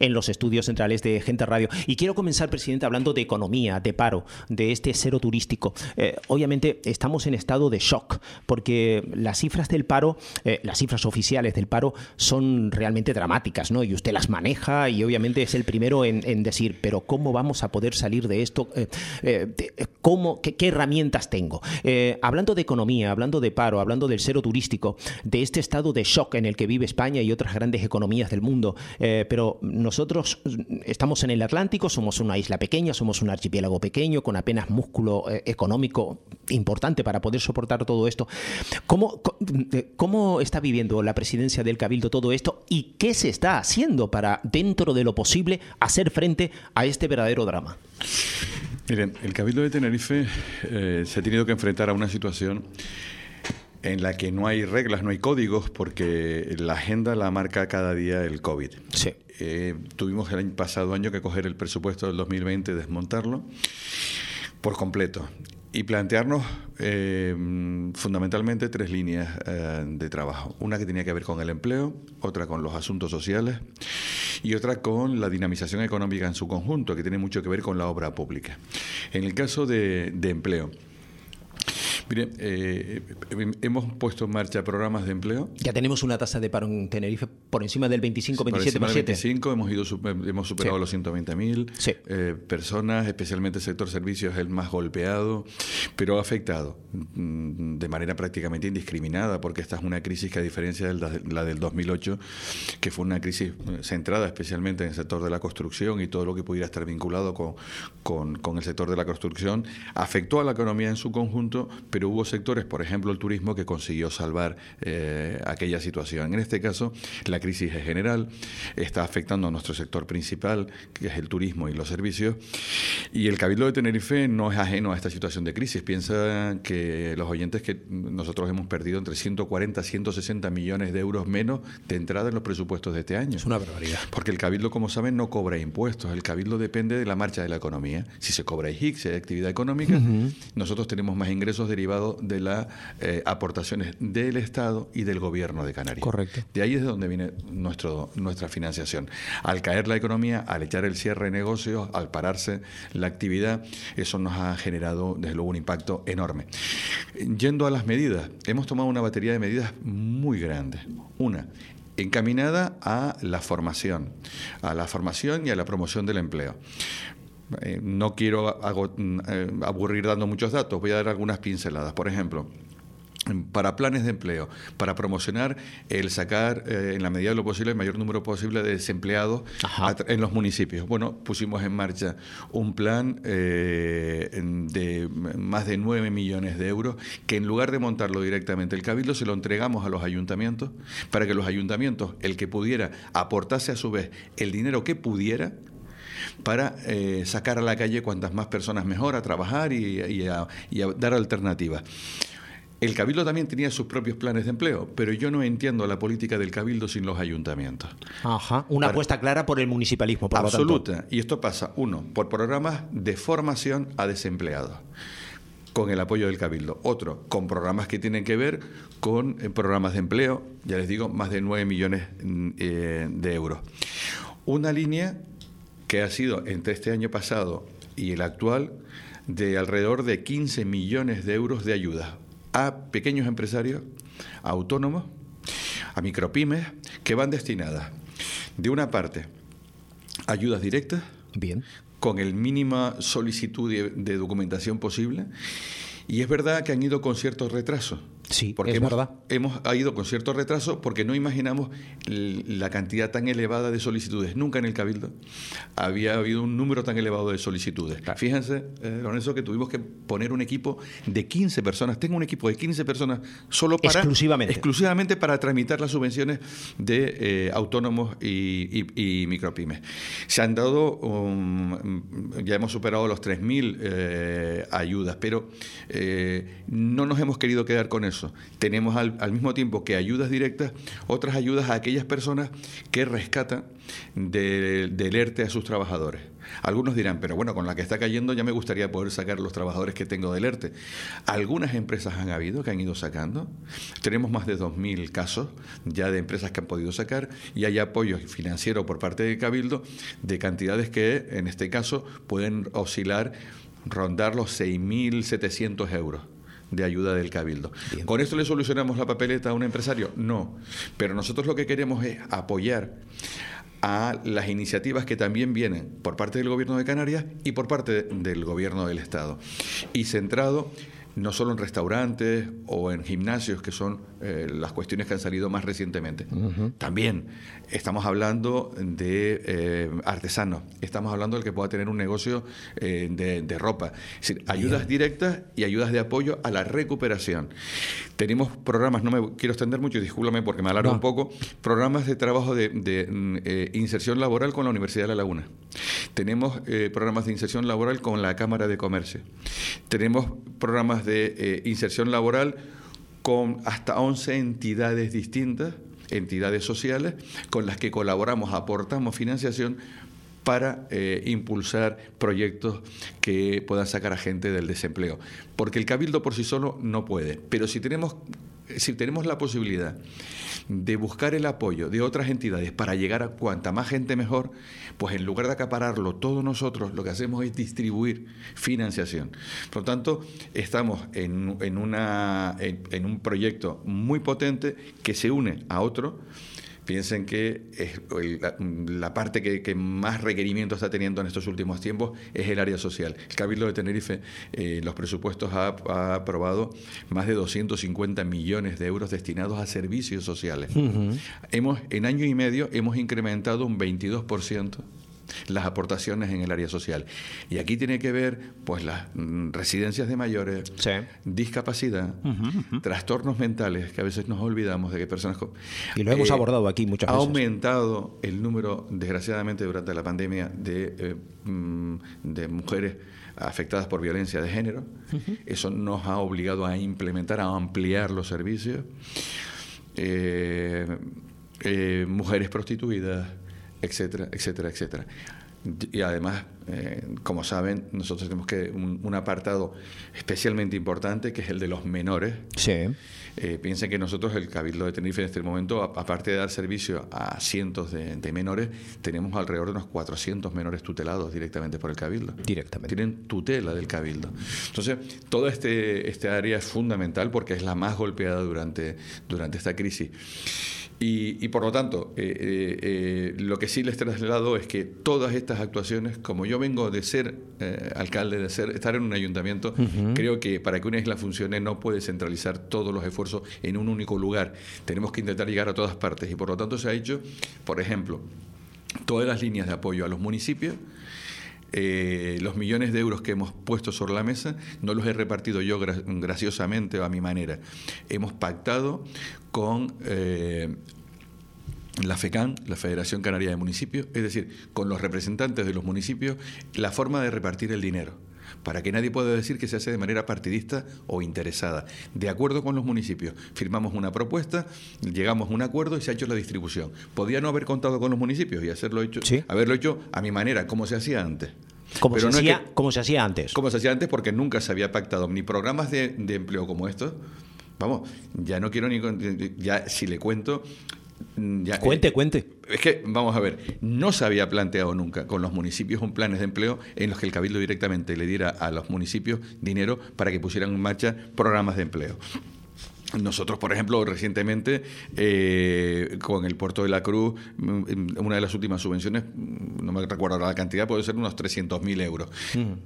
en los estudios centrales de Gente Radio. Y quiero comenzar, presidente, hablando de economía, de paro, de este cero turístico. Eh, obviamente estamos en estado de shock porque las cifras del paro, eh, las cifras oficiales del paro son realmente dramáticas, ¿no? Y usted las maneja y obviamente es el primero en, decir, pero ¿cómo vamos a poder salir de esto? ¿cómo, qué, herramientas tengo? hablando de economía, hablando de paro, hablando del cero turístico, de este estado de shock en el que vive España y otras grandes economías del mundo, pero nosotros estamos en el Atlántico, somos una isla pequeña, somos un archipiélago pequeño, con apenas músculo eh, económico importante para poder soportar todo esto. ¿Cómo, ¿Cómo está viviendo la presidencia del Cabildo todo esto y qué se está haciendo para, dentro de lo posible, hacer frente a este verdadero drama? Miren, el Cabildo de Tenerife eh, se ha tenido que enfrentar a una situación en la que no hay reglas, no hay códigos, porque la agenda la marca cada día el COVID. Sí. Eh, tuvimos el año pasado año que coger el presupuesto del 2020 y desmontarlo por completo y plantearnos eh, fundamentalmente tres líneas eh, de trabajo. Una que tenía que ver con el empleo, otra con los asuntos sociales y otra con la dinamización económica en su conjunto, que tiene mucho que ver con la obra pública. En el caso de empleo, Mire, eh, hemos puesto en marcha programas de empleo. Ya tenemos una tasa de paro en Tenerife por encima del 25, 27, por 25, hemos, ido, hemos superado los 120.000 eh, personas, especialmente el sector servicios es el más golpeado, pero ha afectado mm, de manera prácticamente indiscriminada, porque esta es una crisis que a diferencia de la del 2008, que fue una crisis eh, centrada especialmente en el sector de la construcción y todo lo que pudiera estar vinculado con, con, con el sector de la construcción, afectó a la economía en su conjunto, pero pero hubo sectores, por ejemplo el turismo, que consiguió salvar eh, aquella situación. En este caso, la crisis es general, está afectando a nuestro sector principal, que es el turismo y los servicios, y el Cabildo de Tenerife no es ajeno a esta situación de crisis. Piensa que los oyentes que nosotros hemos perdido entre 140 y 160 millones de euros menos de entrada en los presupuestos de este año. Es una barbaridad. Porque el Cabildo, como saben, no cobra impuestos. El Cabildo depende de la marcha de la economía. Si se cobra IHIC, si hay actividad económica, nosotros tenemos más ingresos derivados de las eh, aportaciones del Estado y del Gobierno de Canarias. Correcto. De ahí es de donde viene nuestro, nuestra financiación. Al caer la economía, al echar el cierre de negocios, al pararse la actividad, eso nos ha generado, desde luego, un impacto enorme. Yendo a las medidas, hemos tomado una batería de medidas muy grandes. Una, encaminada a la formación, a la formación y a la promoción del empleo. Eh, no quiero mm, eh, aburrir dando muchos datos, voy a dar algunas pinceladas. Por ejemplo, para planes de empleo, para promocionar el sacar eh, en la medida de lo posible el mayor número posible de desempleados en los municipios. Bueno, pusimos en marcha un plan de más de 9 millones de euros que en lugar de montarlo directamente el Cabildo se lo entregamos a los ayuntamientos para que los ayuntamientos, el que pudiera, aportase a su vez el dinero que pudiera para eh, sacar a la calle cuantas más personas mejor a trabajar y, a, dar alternativas. El Cabildo también tenía sus propios planes de empleo, pero yo no entiendo la política del Cabildo sin los ayuntamientos. Ajá, una apuesta clara por el municipalismo, por Absoluta. Y esto pasa, uno, por programas de formación a desempleados con el apoyo del Cabildo. Otro, con programas que tienen que ver con eh, programas de empleo, ya les digo, más de 9 millones mm, eh, de euros. Una línea que ha sido entre este año pasado y el actual de alrededor de 15 millones de euros de ayuda a pequeños empresarios, a autónomos, a micropymes, que van destinadas, de una parte, ayudas directas, Bien. con el mínima solicitud de, documentación posible, y es verdad que han ido con ciertos retrasos Sí, porque es hemos, verdad. Hemos ido con cierto retraso porque no imaginamos la cantidad tan elevada de solicitudes. Nunca en el Cabildo había habido un número tan elevado de solicitudes. Fíjense, eh, Lorenzo, que tuvimos que poner un equipo de 15 personas. Tengo un equipo de 15 personas solo para... Exclusivamente. Exclusivamente para tramitar las subvenciones de eh, autónomos y, micropymes. Se han dado, um, ya hemos superado los 3.000 eh, ayudas, pero no nos hemos querido quedar con eso Tenemos al, mismo tiempo que ayudas directas, otras ayudas a aquellas personas que rescatan del de ERTE a sus trabajadores. Algunos dirán, pero bueno, con la que está cayendo ya me gustaría poder sacar los trabajadores que tengo del ERTE. Algunas empresas han habido que han ido sacando. Tenemos más de 2.000 casos ya de empresas que han podido sacar y hay apoyo financiero por parte del Cabildo de cantidades que, en este caso, pueden oscilar, rondar los 6.700 euros de ayuda del Cabildo. ¿Con esto le solucionamos la papeleta a un empresario? No, pero nosotros lo que queremos es apoyar a las iniciativas que también vienen por parte del Gobierno de Canarias y por parte del Gobierno del Estado. Y centrado no solo en restaurantes o en gimnasios, que son eh, las cuestiones que han salido más recientemente. También estamos hablando de eh, artesanos, estamos hablando del que pueda tener un negocio eh, de, ropa. Es decir, ayudas directas y ayudas de apoyo a la recuperación. Tenemos programas, no me quiero extender mucho, discúlpame porque me alargo un poco, programas de trabajo de, de inserción laboral con la Universidad de La Laguna. Tenemos programas de inserción laboral con la Cámara de Comercio. Tenemos programas de eh, inserción laboral con hasta 11 entidades distintas, entidades sociales, con las que colaboramos, aportamos financiación para eh, impulsar proyectos que puedan sacar a gente del desempleo. Porque el cabildo por sí solo no puede, pero si tenemos si tenemos la posibilidad de buscar el apoyo de otras entidades para llegar a cuanta más gente mejor, pues en lugar de acapararlo todos nosotros, lo que hacemos es distribuir financiación. Por lo tanto, estamos en, en, una, en un proyecto muy potente que se une a otro Piensen que es la, parte que, más requerimiento está teniendo en estos últimos tiempos es el área social. El Cabildo de Tenerife, eh, los presupuestos ha, aprobado más de 250 millones de euros destinados a servicios sociales. hemos, en año y medio hemos incrementado un 22% las aportaciones en el área social. Y aquí tiene que ver pues las mm, residencias de mayores, discapacidad, trastornos mentales, que a veces nos olvidamos de que personas... Y lo hemos eh, abordado aquí muchas veces. Ha aumentado el número, desgraciadamente, durante la pandemia de, eh, mm, de mujeres afectadas por violencia de género. Eso nos ha obligado a implementar, a ampliar los servicios. Eh, mujeres prostituidas, etcétera, etcétera, etcétera. Y además, eh, como saben, nosotros tenemos que un, apartado especialmente importante que es el de los menores. Sí. Eh, piensen que nosotros, el Cabildo de Tenerife, en este momento, aparte de dar servicio a cientos de, menores, tenemos alrededor de unos 400 menores tutelados directamente por el Cabildo. Directamente. Tienen tutela del Cabildo. Entonces, toda este, este área es fundamental porque es la más golpeada durante, durante esta crisis. Y, por lo tanto, eh, eh, eh, lo que sí les traslado es que todas estas actuaciones, como yo vengo de ser alcalde, de ser, estar en un ayuntamiento, creo que para que una isla funcione no puede centralizar todos los esfuerzos en un único lugar. Tenemos que intentar llegar a todas partes y por lo tanto se ha hecho, por ejemplo, todas las líneas de apoyo a los municipios. Los millones de euros que hemos puesto sobre la mesa no los he repartido yo graciosamente o a mi manera. Hemos pactado con eh, la FECAN, la Federación Canaria de Municipios, es decir, con los representantes de los municipios, la forma de repartir el dinero para que nadie pueda decir que se hace de manera partidista o interesada. De acuerdo con los municipios, firmamos una propuesta, llegamos a un acuerdo y se ha hecho la distribución. Podía no haber contado con los municipios y hacerlo hecho, haberlo hecho a mi manera, como se hacía antes. Como, se, hacía, como se hacía antes. Como se hacía antes porque nunca se había pactado ni programas de, de empleo como estos, Vamos, ya no quiero ni. Ya, si le cuento. Mm, ya, cuente, eh, cuente. Es que, vamos a ver, no se había planteado nunca con los municipios un planes de empleo en los que el Cabildo directamente le diera a los municipios dinero para que pusieran en marcha programas de empleo. Nosotros, por ejemplo, recientemente, eh, con el puerto de la Cruz, mm, una de las últimas subvenciones, mm, no me recuerdo ahora la cantidad, puede ser unos 300.000 euros.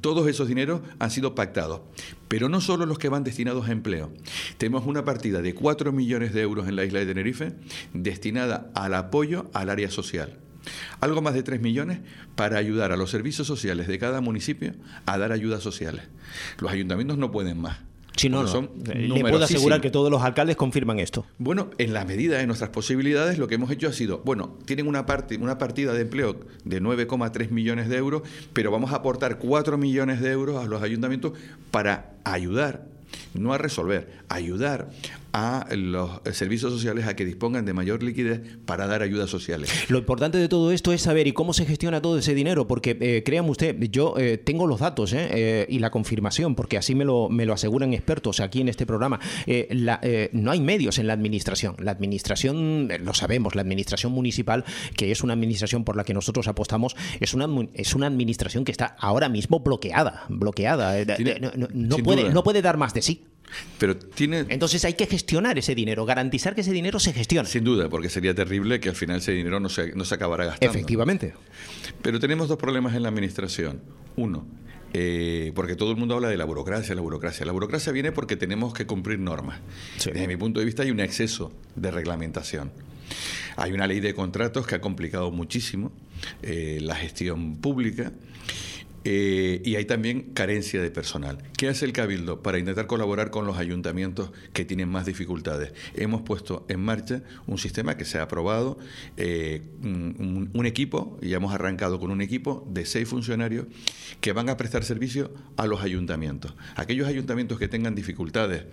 Todos esos dineros han sido pactados, pero no solo los que van destinados a empleo. Tenemos una partida de 4 millones de euros en la isla de Tenerife destinada al apoyo al área social. Algo más de 3 millones para ayudar a los servicios sociales de cada municipio a dar ayudas sociales. Los ayuntamientos no pueden más. Si no, Son Le puedo asegurar que todos los alcaldes confirman esto. Bueno, en la medida de nuestras posibilidades, lo que hemos hecho ha sido, bueno, tienen una, parte, una partida de empleo de 9,3 millones de euros, pero vamos a aportar 4 millones de euros a los ayuntamientos para ayudar, no a resolver, ayudar a los servicios sociales a que dispongan de mayor liquidez para dar ayudas sociales. Lo importante de todo esto es saber y cómo se gestiona todo ese dinero, porque eh, créanme usted, yo eh, tengo los datos eh, eh, y la confirmación, porque así me lo, me lo aseguran expertos aquí en este programa. La, no hay medios en la administración. La administración, lo sabemos, la administración municipal, que es una administración por la que nosotros apostamos, es una, es una administración que está ahora mismo bloqueada, bloqueada. no, puede, no puede dar más de sí. Pero tiene... Entonces hay que gestionar ese dinero, garantizar que ese dinero se gestione. Sin duda, porque sería terrible que al final ese dinero no se, no se acabara gastando. Efectivamente. Pero tenemos dos problemas en la administración. Uno, eh, porque todo el mundo habla de la burocracia, la burocracia. La burocracia viene porque tenemos que cumplir normas. Desde mi punto de vista hay un exceso de reglamentación. Hay una ley de contratos que ha complicado muchísimo eh, la gestión pública eh, y hay también carencia de personal. ¿Qué hace el Cabildo para intentar colaborar con los ayuntamientos que tienen más dificultades? Hemos puesto en marcha un sistema que se ha aprobado, eh, un, equipo, y ya hemos arrancado con un equipo de seis funcionarios que van a prestar servicio a los ayuntamientos. Aquellos ayuntamientos que tengan dificultades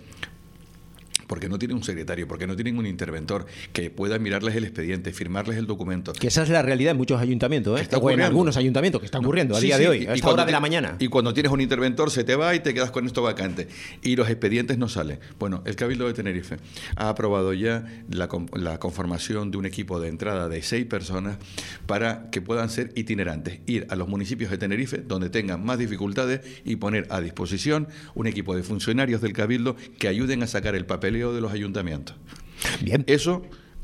porque no tienen un secretario, porque no tienen un interventor que pueda mirarles el expediente, firmarles el documento. Que esa es la realidad en muchos ayuntamientos, ¿eh? o en algunos ayuntamientos que están ocurriendo a día de hoy, a esta hora de la mañana. Y cuando tienes un interventor se te va y te quedas con esto vacante. Y los expedientes no salen. Bueno, el Cabildo de Tenerife ha aprobado ya la, la conformación de un equipo de entrada de seis personas para que puedan ser itinerantes, ir a los municipios de Tenerife donde tengan más dificultades y poner a disposición un equipo de funcionarios del Cabildo que ayuden a sacar el de los ayuntamientos. Bien. Eso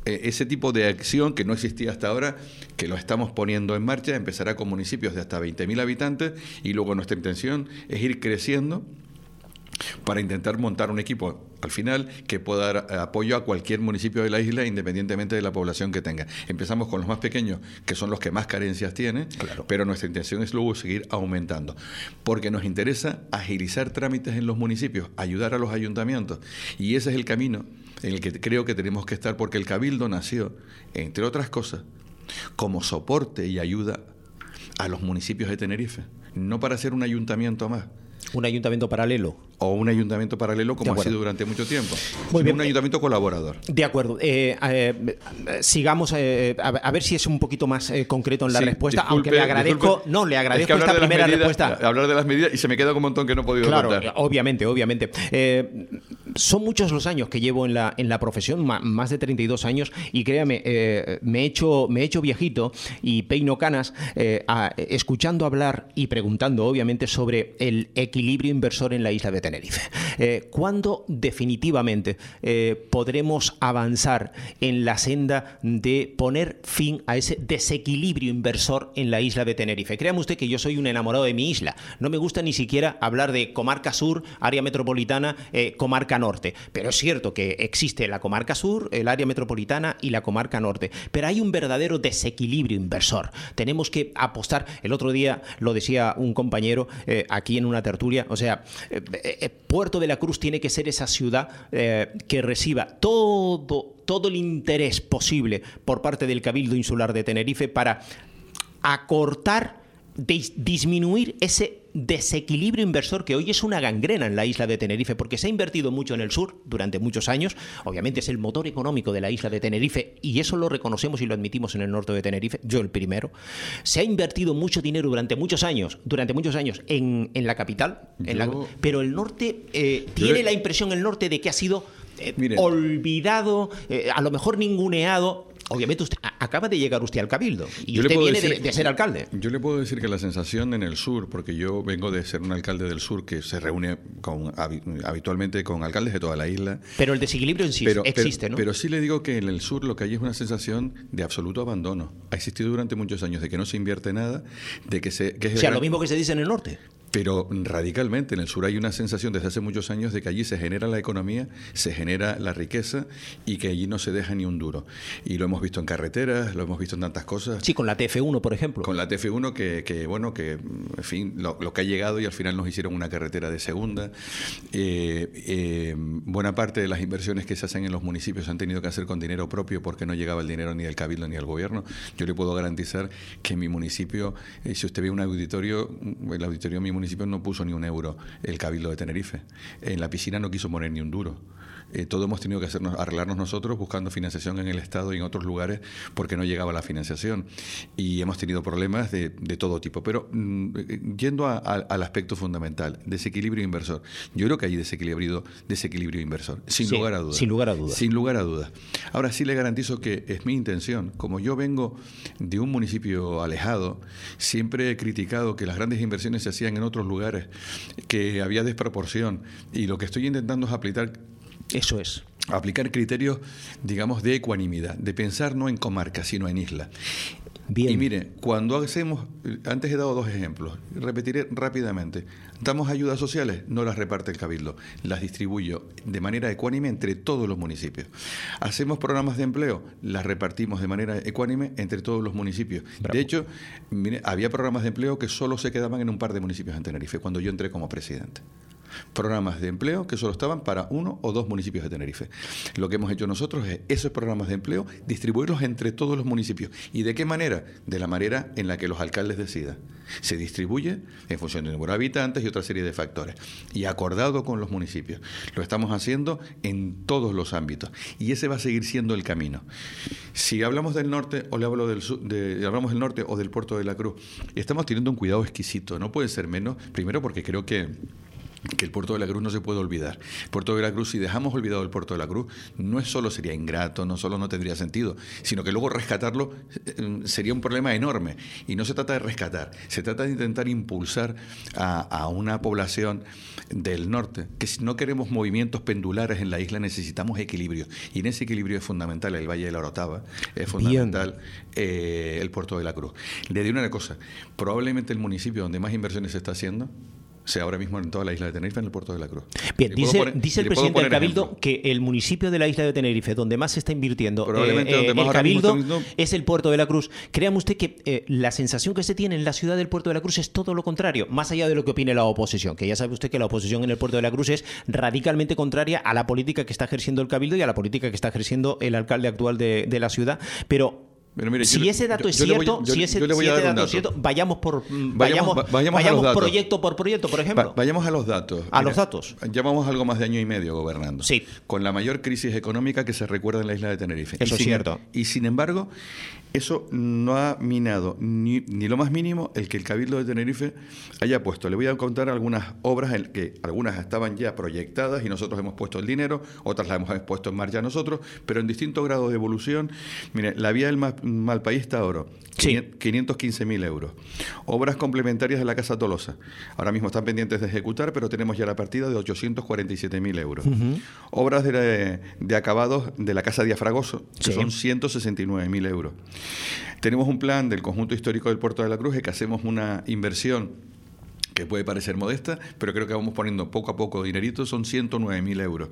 eh, ese tipo de acción que no existía hasta ahora, que lo estamos poniendo en marcha, empezará con municipios de hasta 20.000 habitantes y luego nuestra intención es ir creciendo para intentar montar un equipo al final que pueda dar apoyo a cualquier municipio de la isla independientemente de la población que tenga. Empezamos con los más pequeños, que son los que más carencias tienen, pero nuestra intención es luego seguir aumentando, porque nos interesa agilizar trámites en los municipios, ayudar a los ayuntamientos, y ese es el camino en el que creo que tenemos que estar, porque el Cabildo nació, entre otras cosas, como soporte y ayuda a los municipios de Tenerife, no para ser un ayuntamiento más. Un ayuntamiento paralelo o un ayuntamiento paralelo como ha sido durante mucho tiempo. Muy bien. Un ayuntamiento colaborador. De acuerdo. Eh, eh, sigamos eh, a, ver si es un poquito más concreto en la respuesta, aunque le agradezco, no, le agradezco esta primera respuesta. Hablar de las medidas y se me queda un montón que no he podido claro, Obviamente, obviamente. Son muchos los años que llevo en la, en la profesión, más de 32 años, y créame, me, he hecho, me he hecho viejito y peino canas escuchando hablar y preguntando, obviamente, sobre el equilibrio inversor en la isla de Tenerife. Eh, ¿Cuándo definitivamente eh, podremos avanzar en la senda de poner fin a ese desequilibrio inversor en la isla de Tenerife? Créame usted que yo soy un enamorado de mi isla. No me gusta ni siquiera hablar de comarca sur, área metropolitana, eh, comarca norte. Pero es cierto que existe la comarca sur, el área metropolitana y la comarca norte. Pero hay un verdadero desequilibrio inversor. Tenemos que apostar. El otro día lo decía un compañero aquí en una tertulia. O sea, eh, Puerto de la Cruz tiene que ser esa ciudad eh, que reciba todo, todo el interés posible por parte del Cabildo Insular de Tenerife para acortar, disminuir ese desequilibrio inversor que hoy es una gangrena en la isla de Tenerife, porque se ha invertido mucho en el sur durante muchos años. Obviamente es el motor económico de la isla de Tenerife y eso lo reconocemos y lo admitimos en el norte de Tenerife, yo el primero. Se ha invertido mucho dinero durante muchos años, durante muchos años en, la capital, pero el norte eh, tiene la impresión el norte de que ha sido eh, olvidado, eh, a lo mejor ninguneado Obviamente usted acaba de llegar usted al Cabildo y usted viene de, ser alcalde. Yo le puedo decir que la sensación en el sur, porque yo vengo de ser un alcalde del sur que se reúne con, habitualmente con alcaldes de toda la isla. Pero el desequilibrio en sí existe, ¿no? Pero sí le digo que en el sur lo que hay es una sensación de absoluto abandono. Ha existido durante muchos años de que no se invierte nada, de que se... Que o sea, lo mismo que se dice en el norte. Pero radicalmente en el sur hay una sensación desde hace muchos años de que allí se genera la economía, se genera la riqueza y que allí no se deja ni un duro. Y lo hemos visto en carreteras, lo hemos visto en tantas cosas. Sí, con la TF1, por ejemplo. Con la TF1 que, que bueno, que en fin, lo, que ha llegado y al final nos hicieron una carretera de segunda. Eh, eh, buena parte de las inversiones que se hacen en los municipios han tenido que hacer con dinero propio porque no llegaba el dinero ni del cabildo ni del gobierno. Yo le puedo garantizar que en mi municipio, eh, si usted ve un auditorio, el auditorio mi municipio no puso ni un euro el Cabildo de Tenerife. En la piscina no quiso poner ni un duro. Eh, todo hemos tenido que hacernos, arreglarnos nosotros buscando financiación en el Estado y en otros lugares porque no llegaba la financiación. Y hemos tenido problemas de, todo tipo. Pero mm, yendo al aspecto fundamental, desequilibrio inversor. Yo creo que hay desequilibrio, desequilibrio inversor, sin lugar a dudas. Sin lugar a dudas. Sin lugar a dudas. Ahora sí le garantizo que es mi intención. Como yo vengo de un municipio alejado, siempre he criticado que las grandes inversiones se hacían en otros lugares, que había desproporción. Y lo que estoy intentando es aplicar eso es. Aplicar criterios, digamos, de ecuanimidad, de pensar no en comarca, sino en isla. Bien. Y mire, cuando hacemos, antes he dado dos ejemplos, repetiré rápidamente. Damos ayudas sociales, no las reparte el Cabildo, las distribuyo de manera ecuánime entre todos los municipios. Hacemos programas de empleo, las repartimos de manera ecuánime entre todos los municipios. De hecho, mire, había programas de empleo que solo se quedaban en un par de municipios en Tenerife cuando yo entré como presidente programas de empleo que solo estaban para uno o dos municipios de Tenerife. Lo que hemos hecho nosotros es esos programas de empleo distribuirlos entre todos los municipios. ¿Y de qué manera? De la manera en la que los alcaldes decidan. Se distribuye en función del número de habitantes y otra serie de factores. Y acordado con los municipios. Lo estamos haciendo en todos los ámbitos. Y ese va a seguir siendo el camino. Si hablamos del norte o le hablo del sur, de, hablamos del norte o del puerto de la Cruz, estamos teniendo un cuidado exquisito. No puede ser menos, primero porque creo que que el puerto de la Cruz no se puede olvidar. El puerto de la Cruz, si dejamos olvidado el puerto de la Cruz, no es solo sería ingrato, no solo no tendría sentido, sino que luego rescatarlo eh, sería un problema enorme. Y no se trata de rescatar, se trata de intentar impulsar a, una población del norte, que si no queremos movimientos pendulares en la isla necesitamos equilibrio. Y en ese equilibrio es fundamental el Valle de la Orotava, es fundamental eh, el puerto de la Cruz. Le diré una cosa, probablemente el municipio donde más inversiones se está haciendo sea ahora mismo en toda la isla de Tenerife, en el puerto de la Cruz. Bien, dice, dice el presidente del Cabildo que el municipio de la isla de Tenerife, donde más se está invirtiendo Probablemente eh, el Cabildo, es el puerto de la Cruz. Créame usted que eh, la sensación que se tiene en la ciudad del puerto de la Cruz es todo lo contrario, más allá de lo que opine la oposición, que ya sabe usted que la oposición en el puerto de la Cruz es radicalmente contraria a la política que está ejerciendo el Cabildo y a la política que está ejerciendo el alcalde actual de, de la ciudad. Pero si ese dato es cierto, si ese, dato es cierto, vayamos por vayamos, vayamos, proyecto por proyecto, por ejemplo. vayamos a los datos. A los datos. Llevamos algo más de año y medio gobernando. Sí. Con la mayor crisis económica que se recuerda en la isla de Tenerife. Eso es cierto. Y sin embargo, eso no ha minado ni, lo más mínimo el que el Cabildo de Tenerife haya puesto. Le voy a contar algunas obras en que algunas estaban ya proyectadas y nosotros hemos puesto el dinero, otras las hemos puesto en marcha nosotros, pero en distintos grados de evolución. Mire, la vía del Malpaís está oro, sí. 515.000 euros. Obras complementarias de la Casa Tolosa. Ahora mismo están pendientes de ejecutar, pero tenemos ya la partida de 847.000 euros. Obras de, acabados de la Casa Diafragoso, que son 169.000 euros. Tenemos un plan del conjunto histórico del Puerto de la Cruz que hacemos una inversión que puede parecer modesta, pero creo que vamos poniendo poco a poco dinerito, son 109.000 euros.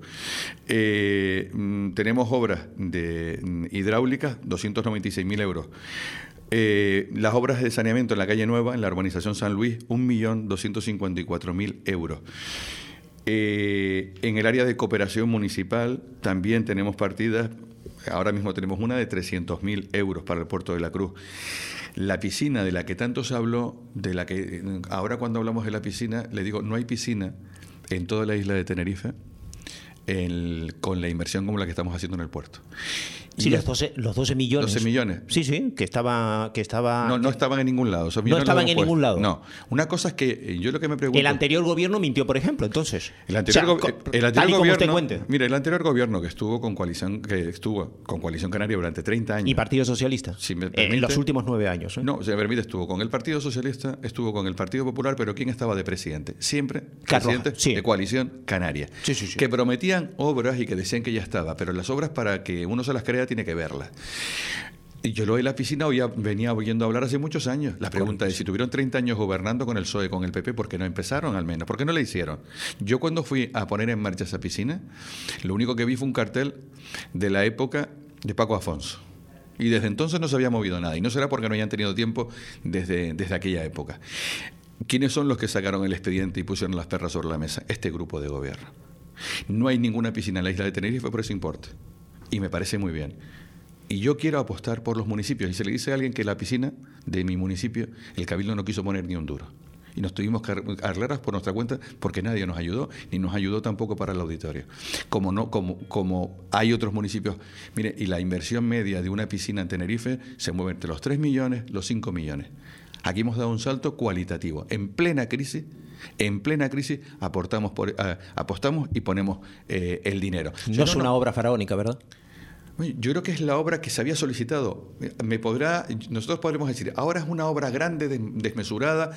Eh, mm, tenemos obras de mm, hidráulicas, 296.000 euros. Eh, las obras de saneamiento en la calle Nueva, en la urbanización San Luis, 1.254.000 euros. Eh, en el área de cooperación municipal también tenemos partidas Ahora mismo tenemos una de 300.000 euros para el puerto de la Cruz. La piscina de la que tanto se habló, de la que ahora cuando hablamos de la piscina, le digo, no hay piscina en toda la isla de Tenerife con la inversión como la que estamos haciendo en el puerto. Sí, los 12, los 12 millones. 12 millones. Sí, sí, que estaba... Que estaba no, no estaban en ningún lado. no estaban en ningún lado. No. Una cosa es que eh, yo lo que me pregunto... El anterior gobierno mintió, por ejemplo, entonces. El anterior, el anterior gobierno... Mira, el anterior gobierno que estuvo con coalición que estuvo con coalición canaria durante 30 años... ¿Y Partido Socialista? en los últimos nueve años. ¿eh? No, si me permite, estuvo con el Partido Socialista, estuvo con el Partido Popular, pero ¿quién estaba de presidente? Siempre presidente de coalición canaria. Sí, sí, sí. Que prometían obras y que decían que ya estaba, pero las obras para que uno se las crea tiene que verlas. Y yo lo de la piscina hoy venía oyendo hablar hace muchos años. La pregunta es, si tuvieron 30 años gobernando con el PSOE, con el PP, ¿por qué no empezaron al menos? ¿Por qué no le hicieron? Yo cuando fui a poner en marcha esa piscina, lo único que vi fue un cartel de la época de Paco Afonso. Y desde entonces no se había movido nada. Y no será porque no hayan tenido tiempo desde, desde aquella época. ¿Quiénes son los que sacaron el expediente y pusieron las perras sobre la mesa? Este grupo de gobierno. No hay ninguna piscina en la isla de Tenerife por ese importe. Y me parece muy bien. Y yo quiero apostar por los municipios. Y se le dice a alguien que la piscina de mi municipio, el cabildo no quiso poner ni un duro. y nos tuvimos que arreglarlas por nuestra cuenta porque nadie nos ayudó, ni nos ayudó tampoco para el auditorio. Como, no, como, como hay otros municipios, mire, y la inversión media de una piscina en Tenerife se mueve entre los 3 millones, los 5 millones. Aquí hemos dado un salto cualitativo. En plena crisis, en plena crisis aportamos por, eh, apostamos y ponemos eh, el dinero. No es una obra faraónica, ¿verdad? Yo creo que es la obra que se había solicitado. Me podrá, nosotros podremos decir, ahora es una obra grande, desmesurada.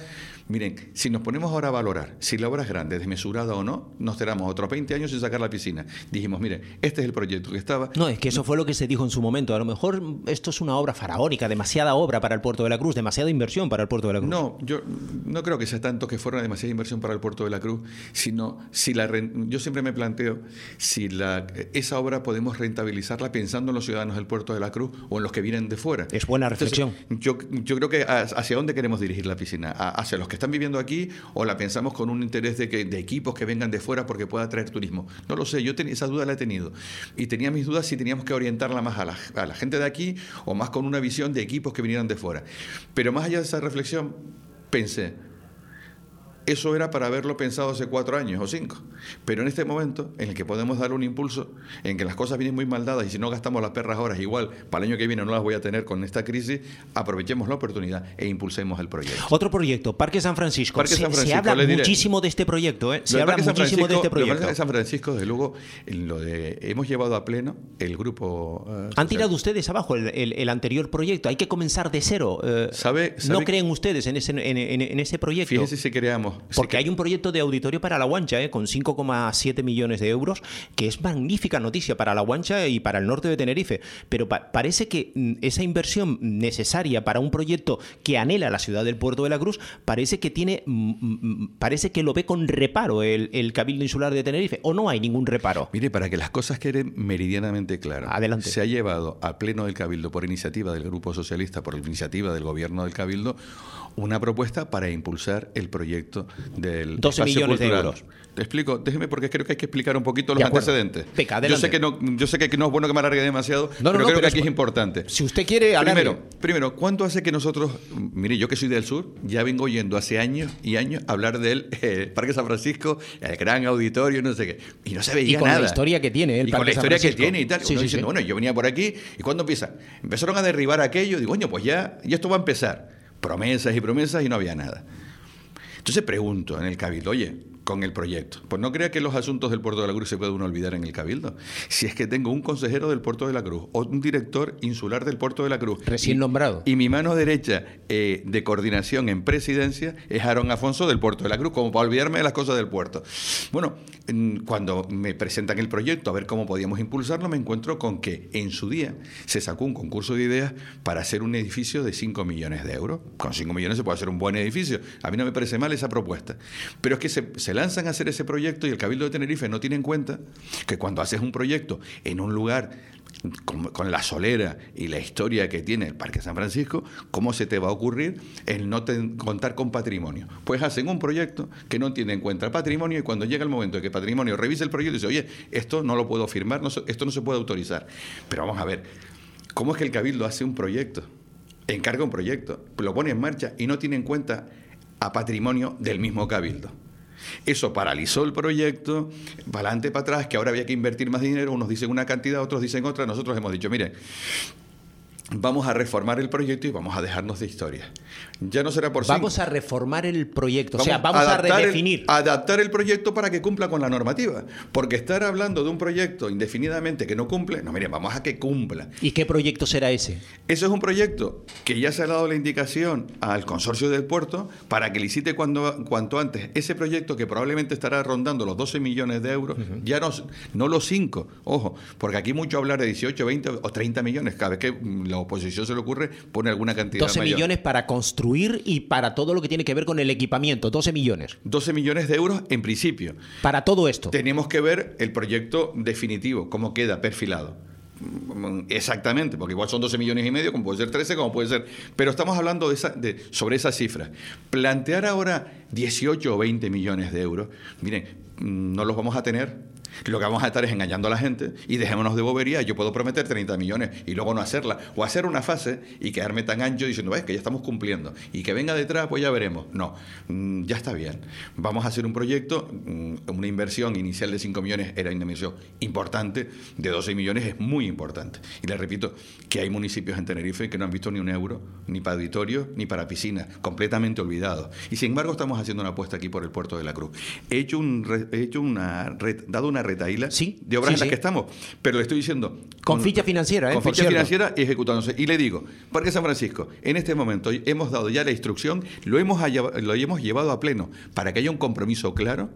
Miren, si nos ponemos ahora a valorar si la obra es grande, desmesurada o no, nos tenemos otros 20 años sin sacar la piscina. Dijimos, miren, este es el proyecto que estaba. No, es que eso fue lo que se dijo en su momento. A lo mejor esto es una obra faraónica, demasiada obra para el puerto de la Cruz, demasiada inversión para el puerto de la Cruz. No, yo no creo que sea tanto que fuera demasiada inversión para el puerto de la Cruz, sino si la yo siempre me planteo si la, esa obra podemos rentabilizarla pensando pensando en los ciudadanos del puerto de la Cruz o en los que vienen de fuera. Es buena reflexión. yo, yo, creo que hacia dónde queremos dirigir la piscina, hacia los que están viviendo aquí o la pensamos con un interés de, que, de equipos que vengan de fuera porque pueda traer turismo. No lo sé, yo esa duda la he tenido. Y tenía mis dudas si teníamos que orientarla más a la, a la gente de aquí o más con una visión de equipos que vinieran de fuera. Pero más allá de esa reflexión, pensé, eso era para haberlo pensado hace cuatro años o cinco. Pero en este momento, en el que podemos dar un impulso, en que las cosas vienen muy mal dadas y si no gastamos las perras horas igual, para el año que viene no las voy a tener con esta crisis, aprovechemos la oportunidad e impulsemos el proyecto. Otro proyecto, Parque San Francisco. Parque se, San Francisco se, habla muchísimo de este proyecto, ¿eh? Se habla muchísimo de este proyecto. Parque San Francisco, de luego, lo de, hemos llevado a pleno el grupo. Uh, Han tirado ustedes abajo el, anterior proyecto. Hay que comenzar de cero. Uh, ¿Sabe, ¿No creen ustedes en ese, en ese proyecto? Fíjese si creamos porque hay un proyecto de auditorio para la Guancha, ¿eh? con 5,7 millones de euros, que es magnífica noticia para la Guancha y para el norte de Tenerife. Pero parece que mm, esa inversión necesaria para un proyecto que anhela la ciudad del Puerto de la Cruz, parece que tiene, mm, mm, parece que lo ve con reparo el, Cabildo Insular de Tenerife, o no hay ningún reparo. Mire, para que las cosas queden meridianamente claras, Adelante. se ha llevado al Pleno del Cabildo por iniciativa del Grupo Socialista, por iniciativa del Gobierno del Cabildo, una propuesta para impulsar el proyecto del 12 millones de euros. Te explico, déjeme porque creo que hay que explicar un poquito los antecedentes. yo sé que no, yo sé que no es bueno que me alargue demasiado, pero creo que aquí es importante. Si usted quiere primero, primero, ¿cuánto hace que nosotros, mire, yo que soy del sur, ya vengo oyendo hace años y años hablar del eh, Parque San Francisco, el gran auditorio, no sé qué, y no se veía y con nada. la historia que tiene, el y con la historia que tiene y tal. Sí, sí, bueno, yo venía por aquí y cuando empieza, empezaron a derribar aquello, digo, coño, pues ya, ya esto va a empezar promesas y promesas y no había nada. Entonces pregunto en el cabildo, oye, con el proyecto. Pues no crea que los asuntos del Puerto de la Cruz se puede uno olvidar en el Cabildo. Si es que tengo un consejero del Puerto de la Cruz o un director insular del Puerto de la Cruz. Recién nombrado. Y mi mano derecha eh, de coordinación en presidencia es Aaron Afonso del Puerto de la Cruz, como para olvidarme de las cosas del puerto. Bueno, cuando me presentan el proyecto a ver cómo podíamos impulsarlo, me encuentro con que en su día se sacó un concurso de ideas para hacer un edificio de 5 millones de euros. Con 5 millones se puede hacer un buen edificio. A mí no me parece mal esa propuesta. Pero es que se, se lanzan a hacer ese proyecto y el Cabildo de Tenerife no tiene en cuenta que cuando haces un proyecto en un lugar con, la solera y la historia que tiene el Parque San Francisco, ¿cómo se te va a ocurrir el no contar con patrimonio? Pues hacen un proyecto que no tiene en cuenta patrimonio y cuando llega el momento de que patrimonio revise el proyecto y dice, oye, esto no lo puedo firmar, esto no se puede autorizar. Pero vamos a ver, ¿cómo es que el Cabildo hace un proyecto? Encarga un proyecto, lo pone en marcha y no tiene en cuenta a patrimonio del mismo Cabildo. Eso paralizó el proyecto, para adelante, para atrás, que ahora había que invertir más dinero, unos dicen una cantidad, otros dicen otra, nosotros hemos dicho, mire, vamos a reformar el proyecto y vamos a dejarnos de historia. Ya no será por Vamos a reformar el proyecto, o sea, vamos a, redefinir. adaptar el proyecto para que cumpla con la normativa. Porque estar hablando de un proyecto indefinidamente que no cumple, no, miren, vamos a que cumpla. ¿Y qué proyecto será ese? Eso es un proyecto que ya se ha dado la indicación al consorcio del puerto para que licite cuando, cuanto antes ese proyecto que probablemente estará rondando los 12 millones de euros, ya no, no los 5, ojo, porque aquí mucho hablar de 18, 20 o 30 millones, cada vez que la oposición se le ocurre pone alguna cantidad 12 millones para construir y para todo lo que tiene que ver con el equipamiento, 12 millones. 12 millones de euros en principio. Para todo esto. Tenemos que ver el proyecto definitivo, cómo queda perfilado. Exactamente, porque igual son 12 millones y medio, como puede ser 13, como puede ser. Pero estamos hablando de, esa, de sobre esa cifra. Plantear ahora 18 o 20 millones de euros, miren, no los vamos a tener Lo que vamos a estar es engañando a la gente y dejémonos de bobería. Yo puedo prometer 30 millones y luego no hacerla. O hacer una fase y quedarme tan ancho diciendo, ves que ya estamos cumpliendo. Y que venga detrás, pues ya veremos. No, mm, ya está bien. Vamos a hacer un proyecto, mm, una inversión inicial de 5 millones era una inversión importante, de 12 millones es muy importante. Y le repito que hay municipios en Tenerife que no han visto ni un euro, ni para auditorio, ni para piscina, completamente olvidados. Y sin embargo estamos haciendo una apuesta aquí por el puerto de la Cruz. He hecho, un, he hecho una, dado una retaíla sí, de obras sí, en las sí. que estamos. Pero le estoy diciendo. Con, ficha financiera, ¿eh? Con ficha cierto. financiera y ejecutándose. Y le digo, Parque San Francisco, en este momento hemos dado ya la instrucción, lo hemos, lo hemos llevado a pleno para que haya un compromiso claro.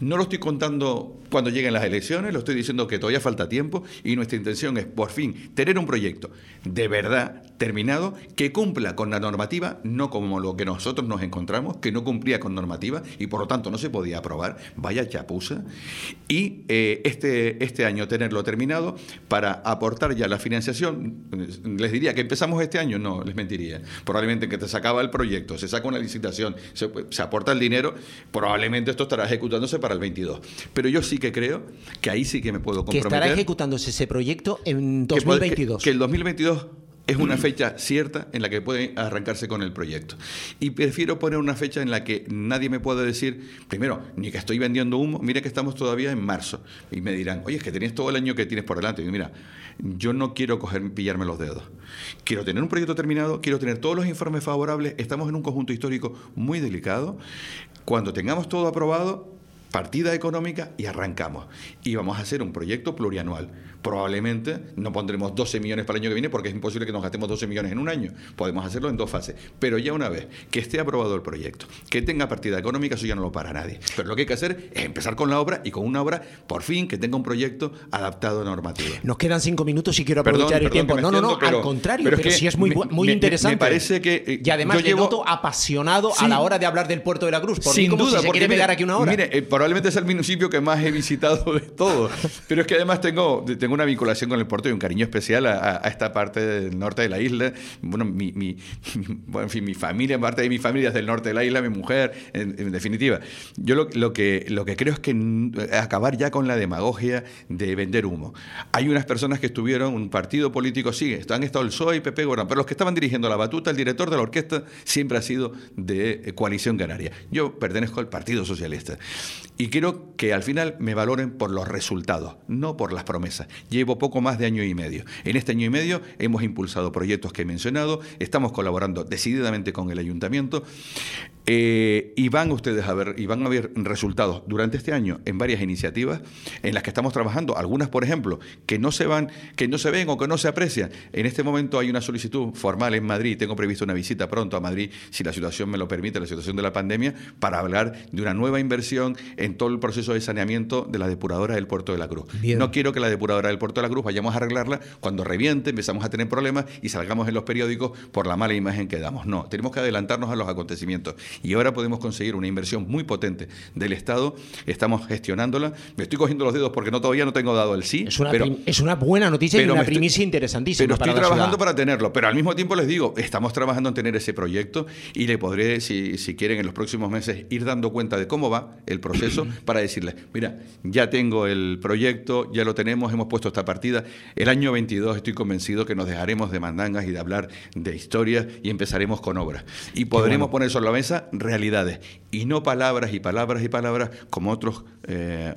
No lo estoy contando cuando lleguen las elecciones, lo estoy diciendo que todavía falta tiempo y nuestra intención es, por fin, tener un proyecto de verdad terminado que cumpla con la normativa, no como lo que nosotros nos encontramos, que no cumplía con normativa y por lo tanto no se podía aprobar, vaya chapuza, y eh, este, este año tenerlo terminado para aportar ya la financiación. Les diría que empezamos este año, no, les mentiría. Probablemente que te sacaba el proyecto, se saca una licitación, se, se aporta el dinero, probablemente esto estará ejecutándose para el 22. Pero yo sí que creo que ahí sí que me puedo Que comprometer. estará ejecutándose ese proyecto en que puede- 2022. Que, que el 2022 es una fecha cierta en la que puede arrancarse con el proyecto. Y prefiero poner una fecha en la que nadie me pueda decir, primero, ni que estoy vendiendo humo, mira que estamos todavía en marzo. Y me dirán, oye, es que tenías todo el año que tienes por delante. Y mira, yo no quiero coger, pillarme los dedos. Quiero tener un proyecto terminado, quiero tener todos los informes favorables. Estamos en un conjunto histórico muy delicado. Cuando tengamos todo aprobado, partida económica y arrancamos. Y vamos a hacer un proyecto plurianual. Probablemente no pondremos 12 millones para el año que viene porque es imposible que nos gastemos 12 millones en un año. Podemos hacerlo en dos fases. Pero ya una vez que esté aprobado el proyecto, que tenga partida económica, eso ya no lo para nadie. Pero lo que hay que hacer es empezar con la obra y con una obra, por fin, que tenga un proyecto adaptado a normativa. Nos quedan cinco minutos y quiero Perdón, aprovechar el perdón tiempo. No, no, no, pero- al contrario, pero pero, es que sí es muy, me- muy interesante. me parece que, eh, y además yo le llevo- noto apasionado a la hora de hablar del puerto de la Cruz. Por mí, Sin como duda, si se porque quiere mire, pegar aquí una hora. Mire, eh, probablemente es el municipio que más he visitado de todos. Pero es que además tengo, tengo una vinculación con el puerto y un cariño especial a, a- esta parte del norte de la isla. Bueno, mi, mi- bueno, en fin, mi familia, parte de mi familia es del norte de la isla, mi mujer, en, en definitiva. Yo lo, lo que, lo que creo es que acabar ya con la demagogia de vender humo. Hay unas personas que estuvieron, un partido político, sí, han estado el PSOE y PP, Gordon, pero los que estaban dirigiendo la batuta, el director de la orquesta, siempre ha sido de eh, Coalición Canaria. Yo pertenezco al Partido Socialista. Y quiero que al final me valoren por los resultados, no por las promesas. Llevo poco más de año y medio. En este año y medio hemos impulsado proyectos que he mencionado, estamos colaborando decididamente con el ayuntamiento eh, y van ustedes a ver y van a ver resultados durante este año en varias iniciativas en las que estamos trabajando. Algunas, por ejemplo, que no se van, que no se ven o que no se aprecian. En este momento hay una solicitud formal en Madrid. Tengo previsto una visita pronto a Madrid, si la situación me lo permite, la situación de la pandemia, para hablar de una nueva inversión en todo el proceso de saneamiento de la depuradora del Puerto de la Cruz. Bien. No quiero que la depuradora del Puerto de la Cruz vayamos a arreglarla cuando reviente, empezamos a tener problemas y salgamos en los periódicos por la mala imagen que damos. No, tenemos que adelantarnos a los acontecimientos. Y ahora podemos conseguir una inversión muy potente del Estado. Estamos gestionándola. Me estoy cogiendo los dedos porque no todavía no tengo dado el sí. es, una pero, es una buena noticia y una estoy- primicia interesantísima. pero estoy para trabajando para tenerlo. Pero al mismo tiempo les digo, estamos trabajando en tener ese proyecto y le podré, si, si quieren, en los próximos meses ir dando cuenta de cómo va el proceso para decirles, mira, ya tengo el proyecto, ya lo tenemos, hemos puesto esta partida. El año 22 estoy convencido que nos dejaremos de mandangas y de hablar de historias y empezaremos con obras. Y podremos poner sobre la mesa realidades y no palabras y palabras y palabras como otros eh,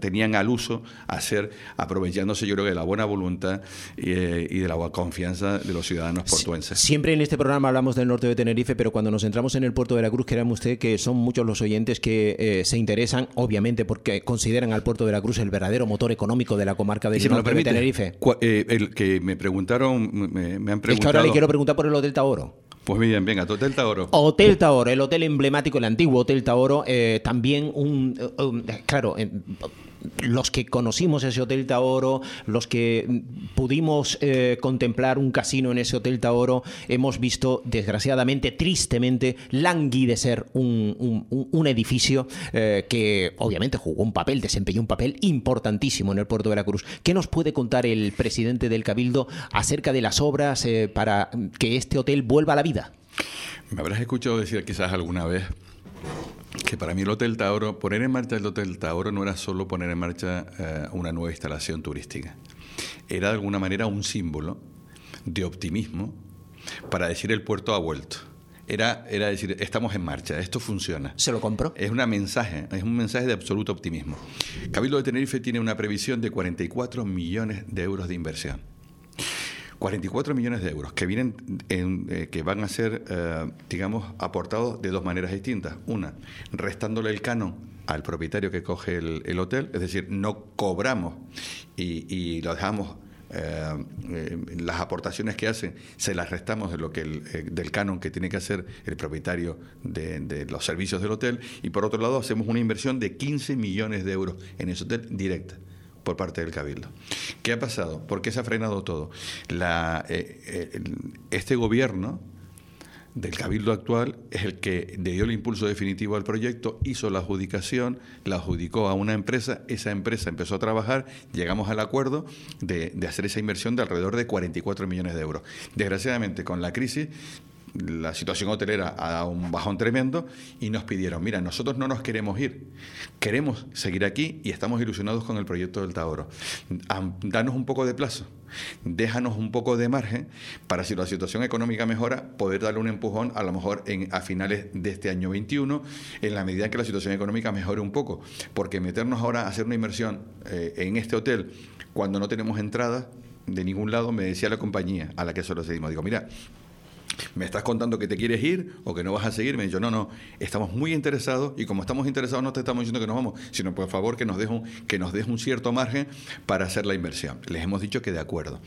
tenían al uso hacer, aprovechándose yo creo que de la buena voluntad eh, y de la confianza de los ciudadanos portuenses. Siempre en este programa hablamos del norte de Tenerife, pero cuando nos centramos en el puerto de la Cruz, créame usted que son muchos los oyentes que eh, se interesan, obviamente porque consideran al puerto de la Cruz el verdadero motor económico de la comarca Y del si me norte de permite, Tenerife. eh, el que me preguntaron, me, me han Es que preguntado. ahora le quiero preguntar por el Hotel Taoro. Pues bien, venga, Total Tauro. Hotel Taoro, el hotel emblemático, el antiguo Hotel Taoro, eh, también un, eh, um, claro, eh, los que conocimos ese Hotel Taoro, los que pudimos eh, contemplar un casino en ese Hotel Taoro, hemos visto, desgraciadamente, tristemente, languidecer un- un- un edificio eh, que obviamente jugó un papel, desempeñó un papel importantísimo en el puerto de la Cruz. ¿Qué nos puede contar el presidente del Cabildo acerca de las obras eh, para que este hotel vuelva a la vida? Me habrás escuchado decir quizás alguna vez que para mí el Hotel Tauro, poner en marcha el Hotel Tauro no era solo poner en marcha eh, una nueva instalación turística, era de alguna manera un símbolo de optimismo para decir el puerto ha vuelto. Era, era decir, estamos en marcha, esto funciona. ¿Se lo compró? Es una mensaje, es un mensaje de absoluto optimismo. Cabildo de Tenerife tiene una previsión de 44 millones de euros de inversión. 44 millones de euros que vienen eh, que van a ser, eh, digamos, aportados de dos maneras distintas. Una, restándole el canon al propietario que coge el, hotel, es decir, no cobramos y, lo dejamos eh, las aportaciones que hacen se las restamos de lo que del canon que tiene que hacer el propietario de, los servicios del hotel y por otro lado hacemos una inversión de 15 millones de euros en ese hotel directa por parte del Cabildo. ¿Qué ha pasado? ¿Por qué se ha frenado todo? La, eh, eh, este gobierno del Cabildo actual es el que dio el impulso definitivo al proyecto, hizo la adjudicación, la adjudicó a una empresa, esa empresa empezó a trabajar, llegamos al acuerdo de, de hacer esa inversión de alrededor de 44 millones de euros. Desgraciadamente, con la crisis la situación hotelera ha dado un bajón tremendo y nos pidieron, mira, nosotros no nos queremos ir, queremos seguir aquí y estamos ilusionados con el proyecto del Tauro. Danos un poco de plazo, déjanos un poco de margen para si la situación económica mejora, poder darle un empujón a lo mejor en, a finales de este año 21, en la medida que la situación económica mejore un poco, porque meternos ahora a hacer una inversión eh, en este hotel cuando no tenemos entrada de ningún lado, me decía la compañía a la que solo seguimos, digo, mira, me estás contando que te quieres ir o que no vas a seguir. Me dijo, no, no, estamos muy interesados y como estamos interesados no te estamos diciendo que nos vamos, sino por favor que nos dejes un, des un cierto margen para hacer la inversión. Les hemos dicho que de acuerdo.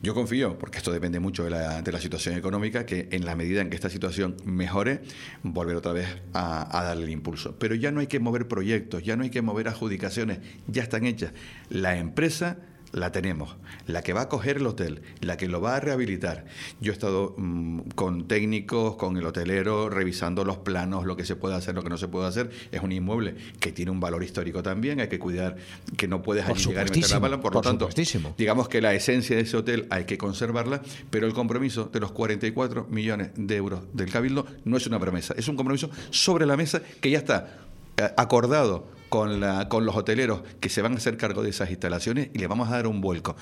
Yo confío, porque esto depende mucho de la, de la, situación económica, que en la medida en que esta situación mejore, volver otra vez a, a, darle el impulso. Pero ya no hay que mover proyectos, ya no hay que mover adjudicaciones, ya están hechas. La empresa la tenemos. La que va a coger el hotel, la que lo va a rehabilitar. Yo he estado mm, con técnicos, con el hotelero, revisando los planos, lo que se puede hacer, lo que no se puede hacer. Es un inmueble que tiene un valor histórico también, hay que cuidar que no puedes allí llegar y meter la bala. Por, lo tanto, digamos que la esencia de ese hotel hay que conservarla, pero el compromiso de los 44 millones de euros del Cabildo no es una promesa, es un compromiso sobre la mesa que ya está eh, acordado con, la, con los hoteleros que se van a hacer cargo de esas instalaciones y le vamos a dar un vuelco.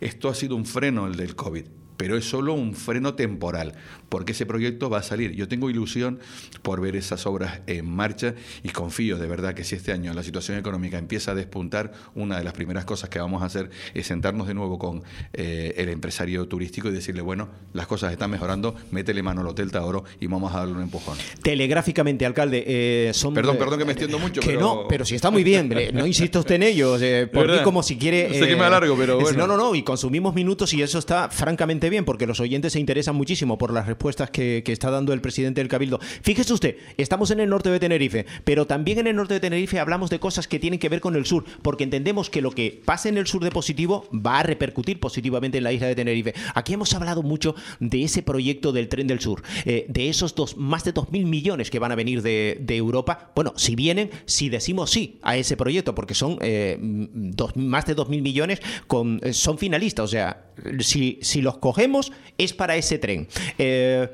Esto ha sido un freno el del COVID pero es solo un freno temporal, porque ese proyecto va a salir. Yo tengo ilusión por ver esas obras en marcha y confío de verdad que si este año la situación económica empieza a despuntar, una de las primeras cosas que vamos a hacer es sentarnos de nuevo con eh, el empresario turístico y decirle, bueno, las cosas están mejorando, métele mano al Hotel Tauro y vamos a darle un empujón. Telegráficamente, alcalde, eh, son... Perdón, perdón que me extiendo mucho, que no, pero si está muy bien, no insiste usted en ello, eh, por mí como si quiere... sé que me alargo, pero bueno. No, no, no, y consumimos minutos y eso está francamente bien, porque los oyentes se interesan muchísimo por las respuestas que, está dando el presidente del Cabildo. Fíjese usted, estamos en el norte de Tenerife, pero también en el norte de Tenerife hablamos de cosas que tienen que ver con el sur, porque entendemos que lo que pasa en el sur de positivo va a repercutir positivamente en la isla de Tenerife. Aquí hemos hablado mucho de ese proyecto del tren del sur, eh, de esos dos, más de 2.000 millones que van a venir de, Europa. Bueno, si vienen, si decimos sí a ese proyecto, porque son eh, dos, más de 2.000 millones, con, eh, son finalistas, o sea, si, si los cogemos es para ese tren. Eh,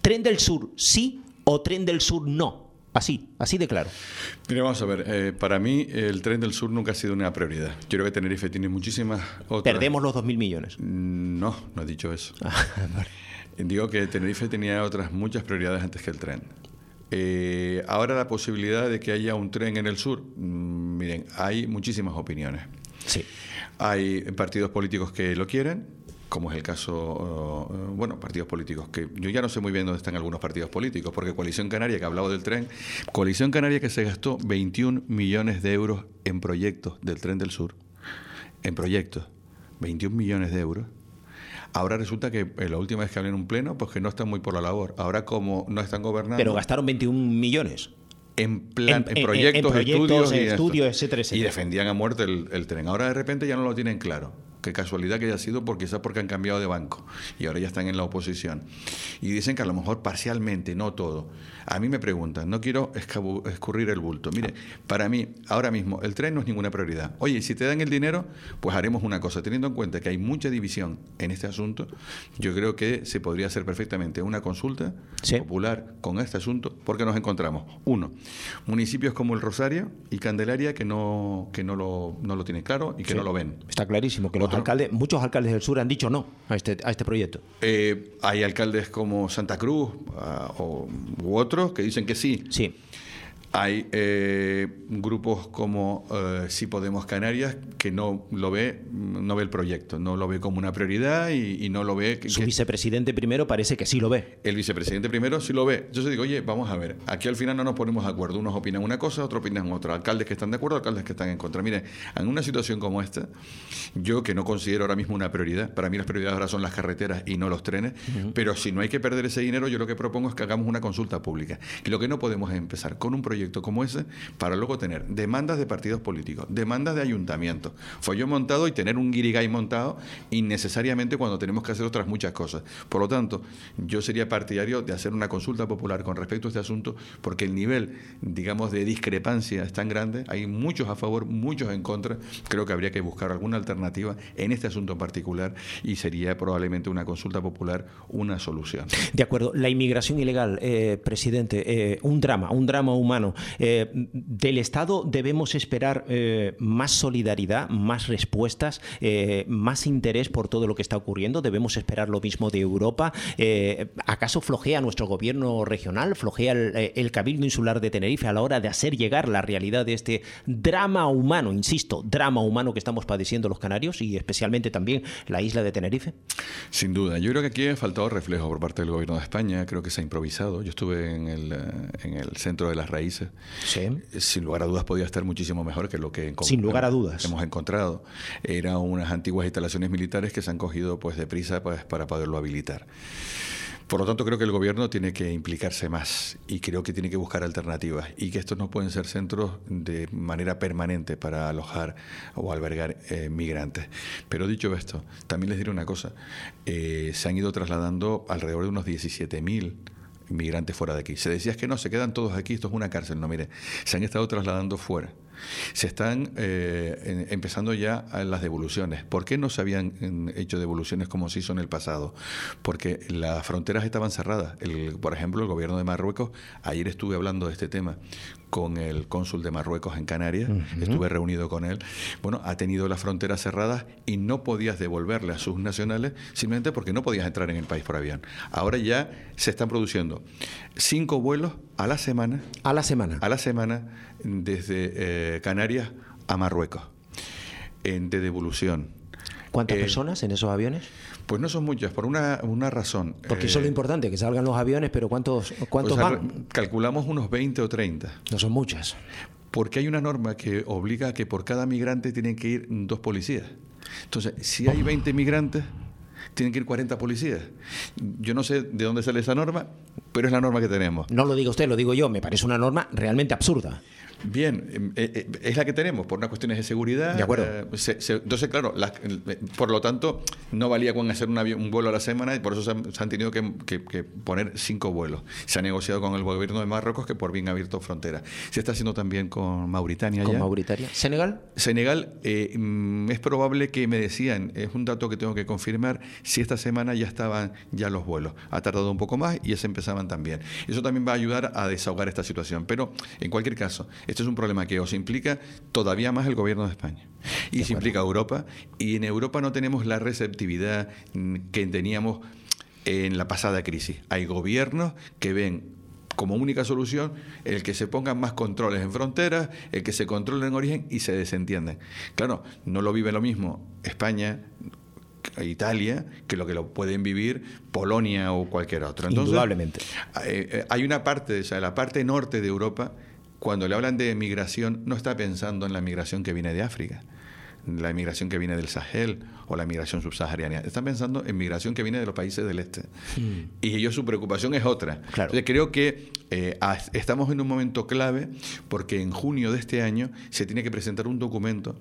¿Tren del Sur sí o Tren del Sur no? Así, así de claro. Mira, vamos a ver, eh, para mí el tren del sur nunca ha sido una prioridad. Yo creo que Tenerife tiene muchísimas otras... ¿Perdemos los 2.000 millones? Mm, no, no he dicho eso. Ah, Digo que Tenerife tenía otras muchas prioridades antes que el tren. Eh, ahora la posibilidad de que haya un tren en el sur, mm, miren, hay muchísimas opiniones. Sí. Hay partidos políticos que lo quieren, como es el caso, eh, bueno, partidos políticos, que yo ya no sé muy bien dónde están algunos partidos políticos, porque Coalición Canaria, que ha hablado del tren, Coalición Canaria que se gastó 21 millones de euros en proyectos del tren del sur, en proyectos, 21 millones de euros. Ahora resulta que eh, la última vez que hablé en un pleno, pues que no están muy por la labor. Ahora como no están gobernando... Pero gastaron 21 millones en, plan, en, proyectos, estudios, y, etcétera, etcétera. Y defendían a muerte el, tren. Ahora de repente ya no lo tienen claro. Qué casualidad que haya sido porque quizás porque han cambiado de banco y ahora ya están en la oposición. Y dicen que a lo mejor parcialmente, no todo. A mí me preguntan, no quiero escurrir el bulto. Mire, para mí, ahora mismo, el tren no es ninguna prioridad. Oye, si te dan el dinero, pues haremos una cosa. Teniendo en cuenta que hay mucha división en este asunto, yo creo que se podría hacer perfectamente una consulta popular con este asunto, porque nos encontramos, uno, municipios como el Rosario y Candelaria que no, que no, lo, no lo tienen claro y que no lo ven. Está clarísimo que los alcaldes, muchos alcaldes del sur han dicho no a este, a este proyecto. Eh, hay alcaldes como Santa Cruz ah, o, u otros que dicen que sí. Sí. Hay eh, grupos como eh, Si Podemos Canarias que no lo ve, no ve el proyecto, no lo ve como una prioridad y, no lo ve. Su vicepresidente primero parece que sí lo ve. El vicepresidente primero sí lo ve. Yo se digo, oye, vamos a ver, aquí al final no nos ponemos de acuerdo. Unos opinan una cosa, otros opinan otra. Alcaldes que están de acuerdo, alcaldes que están en contra. Mire, en una situación como esta, yo que no considero ahora mismo una prioridad, para mí las prioridades ahora son las carreteras y no los trenes, pero si no hay que perder ese dinero, yo lo que propongo es que hagamos una consulta pública. Y lo que no podemos es empezar con un proyecto como ese para luego tener demandas de partidos políticos, demandas de ayuntamientos, follo montado y tener un guirigay montado innecesariamente cuando tenemos que hacer otras muchas cosas. Por lo tanto, yo sería partidario de hacer una consulta popular con respecto a este asunto porque el nivel, digamos, de discrepancia es tan grande, hay muchos a favor, muchos en contra, creo que habría que buscar alguna alternativa en este asunto en particular y sería probablemente una consulta popular una solución. De acuerdo, la inmigración ilegal, eh, presidente, eh, un drama, un drama humano. Eh, del Estado debemos esperar eh, más solidaridad, más respuestas, eh, más interés por todo lo que está ocurriendo. Debemos esperar lo mismo de Europa. ¿Acaso flojea nuestro gobierno regional, flojea el, Cabildo Insular de Tenerife a la hora de hacer llegar la realidad de este drama humano, insisto, drama humano que estamos padeciendo los canarios y especialmente también la isla de Tenerife? Sin duda. Yo creo que aquí ha faltado reflejo por parte del gobierno de España. Creo que se ha improvisado. Yo estuve en el, en el centro de las raíces sin lugar a dudas podía estar muchísimo mejor que lo que sin lugar a dudas hemos encontrado. Eran unas antiguas instalaciones militares que se han cogido pues deprisa pues, para poderlo habilitar. Por lo tanto, creo que el gobierno tiene que implicarse más y creo que tiene que buscar alternativas y que estos no pueden ser centros de manera permanente para alojar o albergar eh, migrantes. Pero dicho esto, también les diré una cosa. Eh, se han ido trasladando alrededor de unos 17.000 inmigrantes fuera de aquí. Se decía que no, se quedan todos aquí, esto es una cárcel. No, mire, se han estado trasladando fuera. Se están eh, empezando ya las devoluciones. ¿Por qué no se habían hecho devoluciones como se hizo en el pasado? Porque las fronteras estaban cerradas. El, por ejemplo, el gobierno de Marruecos, ayer estuve hablando de este tema con el cónsul de Marruecos en Canarias, estuve reunido con él. Bueno, ha tenido las fronteras cerradas y no podías devolverle a sus nacionales simplemente porque no podías entrar en el país por avión. Ahora ya se están produciendo cinco vuelos a la semana. A la semana. A la semana desde eh, Canarias a Marruecos, en, de devolución. ¿Cuántas eh, personas en esos aviones? Pues no son muchas, por una, una razón. Porque eso es lo eh, importante, que salgan los aviones, pero ¿cuántos, cuántos van? Calculamos unos 20 o 30. No son muchas. Porque hay una norma que obliga a que por cada migrante tienen que ir dos policías. Entonces, si hay 20 migrantes, tienen que ir 40 policías. Yo no sé de dónde sale esa norma, pero es la norma que tenemos. No lo digo usted, lo digo yo. Me parece una norma realmente absurda. Bien, eh, eh, es la que tenemos por unas cuestiones de seguridad. De acuerdo. Eh, entonces, claro, por lo tanto, no valía con hacer un, un, vuelo a la semana y por eso se han, tenido que, poner cinco vuelos. Se ha negociado con el gobierno de Marruecos que por bien ha abierto fronteras. Se está haciendo también con Mauritania. ¿Con Mauritania? ¿Senegal? Senegal, mm, es probable que me decían, es un dato que tengo que confirmar, si esta semana ya estaban ya los vuelos. Ha tardado un poco más y ya se empezaban también. Eso también va a ayudar a desahogar esta situación. Pero, en cualquier caso, este es un problema que os implica todavía más el gobierno de España. Y se implica Europa. Y en Europa no tenemos la receptividad que teníamos en la pasada crisis. Hay gobiernos que ven como única solución el que se pongan más controles en fronteras, el que se controle en origen y se desentienden. Claro, no lo vive lo mismo España, Italia que lo que lo pueden vivir Polonia o cualquier otro. Indudablemente. Eh, eh, hay una parte, o sea, la parte norte de Europa cuando le hablan de migración, no está pensando en la migración que viene de África, la migración que viene del Sahel o la migración subsahariana. Están pensando en migración que viene de los países del este. Hmm. Y ellos su preocupación es otra. Entonces creo que eh, estamos en un momento clave porque en junio de este año se tiene que presentar un documento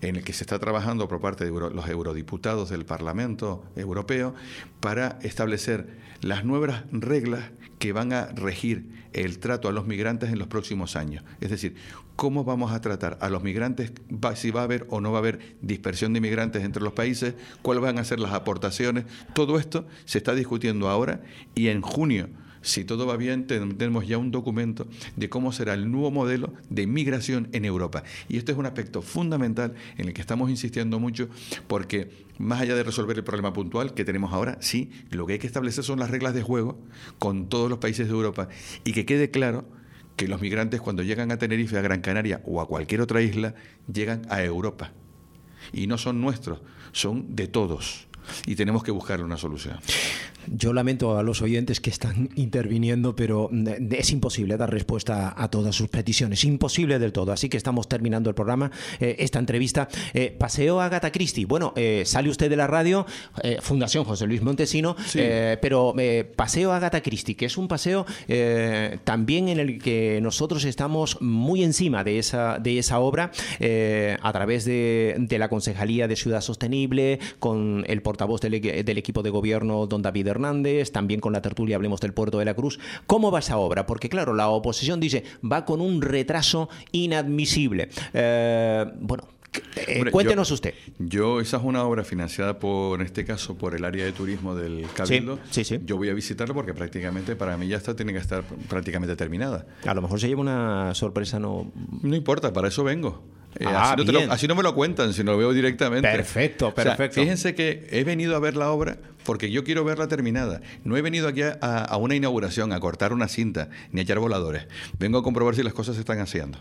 en el que se está trabajando por parte de los eurodiputados del Parlamento Europeo para establecer las nuevas reglas que van a regir el trato a los migrantes en los próximos años. Es decir, cómo vamos a tratar a los migrantes, si va a haber o no va a haber dispersión de migrantes entre los países, cuáles van a ser las aportaciones. Todo esto se está discutiendo ahora y en junio si todo va bien, tenemos ya un documento de cómo será el nuevo modelo de migración en Europa. Y este es un aspecto fundamental en el que estamos insistiendo mucho porque más allá de resolver el problema puntual que tenemos ahora, sí, lo que hay que establecer son las reglas de juego con todos los países de Europa y que quede claro que los migrantes cuando llegan a Tenerife, a Gran Canaria o a cualquier otra isla, llegan a Europa. Y no son nuestros, son de todos. Y tenemos que buscar una solución. Yo lamento a los oyentes que están interviniendo, pero mm, es imposible dar respuesta a todas sus peticiones. Imposible del todo. Así que estamos terminando el programa, eh, esta entrevista. Eh, paseo a Agatha Christie. Bueno, eh, sale usted de la radio, Fundación José Luis Montesino, pero Paseo a Agatha Christie, que es un paseo también en el que nosotros estamos muy encima de esa, de esa obra a través de, la Concejalía de Ciudad Sostenible, con el portavoz del, del equipo de gobierno, don David Hernández, también con la tertulia Hablemos del Puerto de la Cruz. ¿Cómo va esa obra? Porque claro, la oposición dice, va con un retraso inadmisible. Eh, bueno, eh, cuéntenos usted. Yo, esa es una obra financiada por, en este caso, por el área de turismo del Cabildo. Sí, sí, Yo voy a visitarlo porque prácticamente para mí ya está, tiene que estar prácticamente terminada. A lo mejor se lleva una sorpresa, no. No importa, para eso vengo. Eh, ah, así, no me lo cuentan, sino lo veo directamente. Perfecto, perfecto. fíjense que he venido a ver la obra porque yo quiero verla terminada. No he venido aquí a, una inauguración, a cortar una cinta, ni a echar voladores. Vengo a comprobar si las cosas se están haciendo.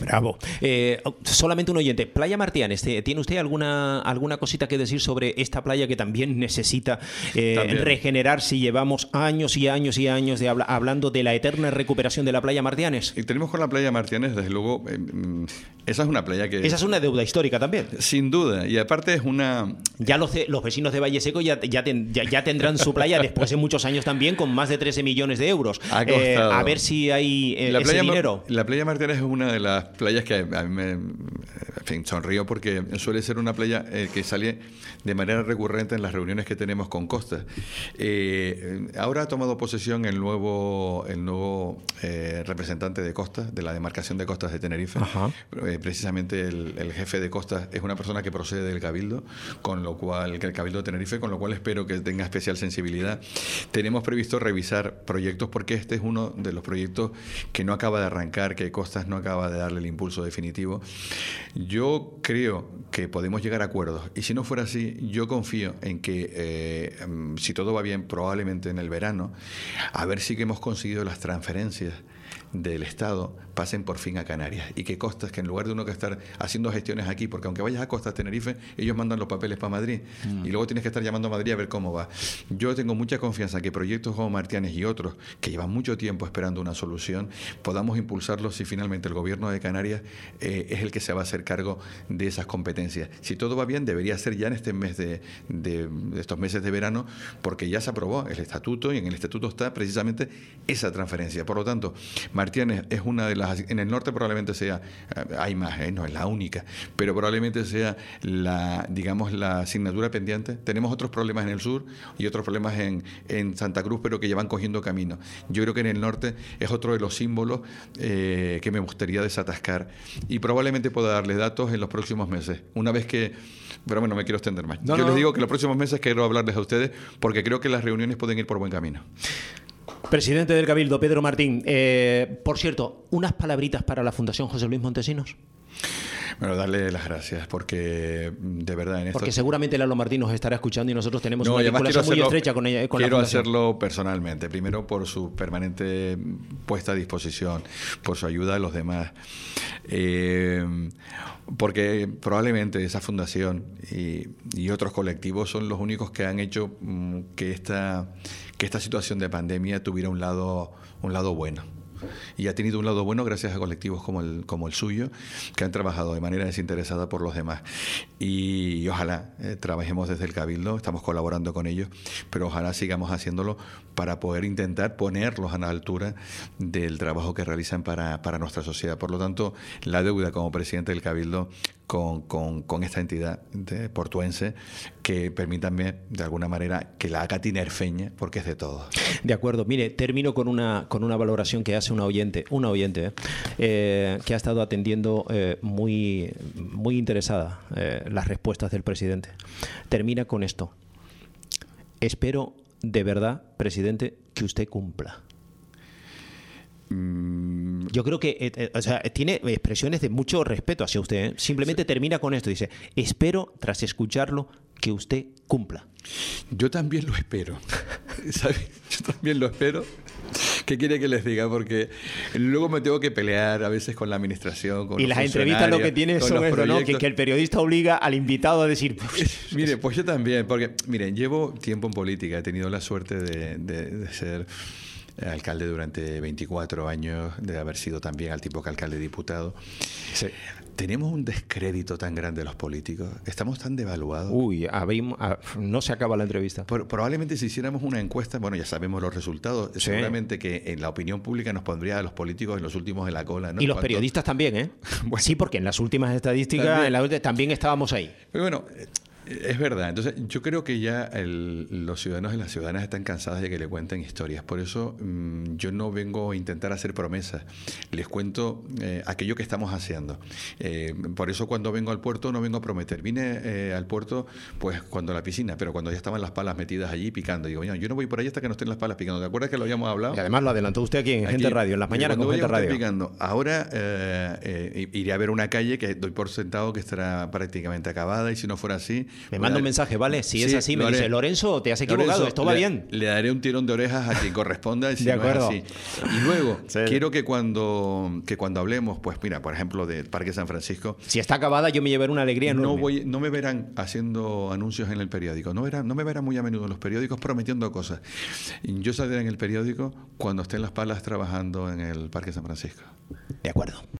Bravo. Eh, solamente un oyente. Playa Martianes, ¿tiene usted alguna, alguna cosita que decir sobre esta playa que también necesita eh, regenerar si llevamos años y años y años de hablando de la eterna recuperación de la playa Martianes? Y tenemos con la playa Martianes, desde luego, eh, mm, esa es una playa que... Esa es una deuda histórica también. Sin duda. Y aparte es una... Ya los, los vecinos de Valle Seco ya, ya, ya, tendrán su playa después de muchos años también con más de 13 millones de euros. a ver si hay la ese dinero. La playa Martianes es una de las playas que a mí me en fin, sonrío porque suele ser una playa eh, que sale de manera recurrente en las reuniones que tenemos con Costa. Eh, ahora ha tomado posesión el nuevo, el nuevo eh, representante de Costa, de la demarcación de costas de Tenerife. precisamente el, jefe de Costa es una persona que procede del Cabildo, con lo cual, que el Cabildo de Tenerife, con lo cual espero que tenga especial sensibilidad. Tenemos previsto revisar proyectos porque este es uno de los proyectos que no acaba de arrancar, que Costas no acaba de el impulso definitivo. Yo creo que podemos llegar a acuerdos y si no fuera así, yo confío en que eh, mm, si todo va bien, probablemente en el verano, a ver si que hemos conseguido las transferencias del Estado pasen por fin a Canarias y que costas que en lugar de uno que estar haciendo gestiones aquí, porque aunque vayas a Costas Tenerife, ellos mandan los papeles para Madrid mm. y luego tienes que estar llamando a Madrid a ver cómo va. Yo tengo mucha confianza que proyectos como Martianes y otros que llevan mucho tiempo esperando una solución, podamos impulsarlos si finalmente el gobierno de Canarias eh, es el que se va a hacer cargo de esas competencias. Si todo va bien, debería ser ya en este mes de, de estos meses de verano, porque ya se aprobó el estatuto y en el estatuto está precisamente esa transferencia. Por lo tanto, Martianes es una de las, en el norte probablemente sea, eh, hay más, ¿eh? no es la única, pero probablemente sea la, digamos, la asignatura pendiente. Tenemos otros problemas en el sur y otros problemas en, en Santa Cruz, pero que llevan cogiendo camino. Yo creo que en el norte es otro de los símbolos eh, que me gustaría desatascar y probablemente pueda darles datos en los próximos meses. Una vez que pero bueno, no me quiero extender más. Yo les digo que los próximos meses quiero hablarles a ustedes porque creo que las reuniones pueden ir por buen camino. Presidente del Cabildo, Pedro Martín. Eh, por cierto, unas palabritas para la Fundación José Luis Montesinos. Bueno, darle las gracias, porque de verdad en esto... Porque seguramente Lalo Martín nos estará escuchando y nosotros tenemos una vinculación muy estrecha con ella. quiero hacerlo personalmente, primero por su permanente puesta a disposición, por su ayuda a los demás, eh, porque probablemente esa fundación y, y, otros colectivos son los únicos que han hecho mm, que esta esta situación de pandemia tuviera un lado, un lado bueno y ha tenido un lado bueno gracias a colectivos como el, como el suyo, que han trabajado de manera desinteresada por los demás. Y, ojalá eh, trabajemos desde el Cabildo, estamos colaborando con ellos, pero ojalá sigamos haciéndolo para poder intentar ponerlos a la altura del trabajo que realizan para, para nuestra sociedad. Por lo tanto, la deuda como presidente del Cabildo con, con, esta entidad portuense que permítanme de alguna manera que la haga tinerfeña porque es de todos. De acuerdo. Mire, termino con una, con una valoración que hace una oyente, una oyente eh, que ha estado atendiendo eh, muy, muy interesada eh, las respuestas del presidente. Termina con esto. Espero de verdad, presidente, que usted cumpla. Mm. Yo creo que tiene expresiones de mucho respeto hacia usted. Simplemente termina con esto. Dice, espero, tras escucharlo, que usted cumpla. Yo también lo espero. Yo también lo espero. ¿Qué quiere que les diga? Porque luego me tengo que pelear a veces con la administración. Con y las entrevistas lo que tiene son eso, ¿no? Que, el periodista obliga al invitado a decir. Mire, pues yo también, porque, miren, llevo tiempo en política, he tenido la suerte de ser alcalde durante 24 años, de haber sido también al tipo que alcalde diputado. Tenemos un descrédito tan grande los políticos, estamos tan devaluados. Uy, no se acaba la entrevista. probablemente si hiciéramos una encuesta, bueno, ya sabemos los resultados, seguramente que en la opinión pública nos pondría a los políticos en los últimos en la cola. Y los periodistas también, ¿eh? Sí, porque en las últimas estadísticas también, también estábamos ahí. Pero bueno, es verdad. Entonces, yo creo que ya los ciudadanos y las ciudadanas están cansadas de que le cuenten historias. Por eso mm, yo no vengo a intentar hacer promesas. Les cuento eh, aquello que estamos haciendo. Eh, por eso cuando vengo al puerto no vengo a prometer. Vine eh, al puerto pues cuando la piscina, pero cuando ya estaban las palas metidas allí picando. Digo, yo no voy por ahí hasta que no estén las palas picando. ¿Te acuerdas que lo habíamos hablado? Y además lo adelantó usted aquí en Gente Radio, en las mañanas con Gente Radio. Picando. Ahora iré a ver una calle que doy por sentado que estará prácticamente acabada y si no fuera así me manda un mensaje, ¿vale? Si es así, me dice, Lorenzo, te has equivocado, esto va bien. Le daré un tirón de orejas a quien corresponda. de acuerdo. Y luego, quiero que cuando, que cuando hablemos, pues mira, por ejemplo, de Parque San Francisco. Si está acabada, yo me llevaré una alegría enorme. No, voy, no me verán haciendo anuncios en el periódico, no, verán, no me verán muy a menudo en los periódicos prometiendo cosas. Yo saldré en el periódico cuando estén las palas trabajando en el Parque San Francisco. De acuerdo.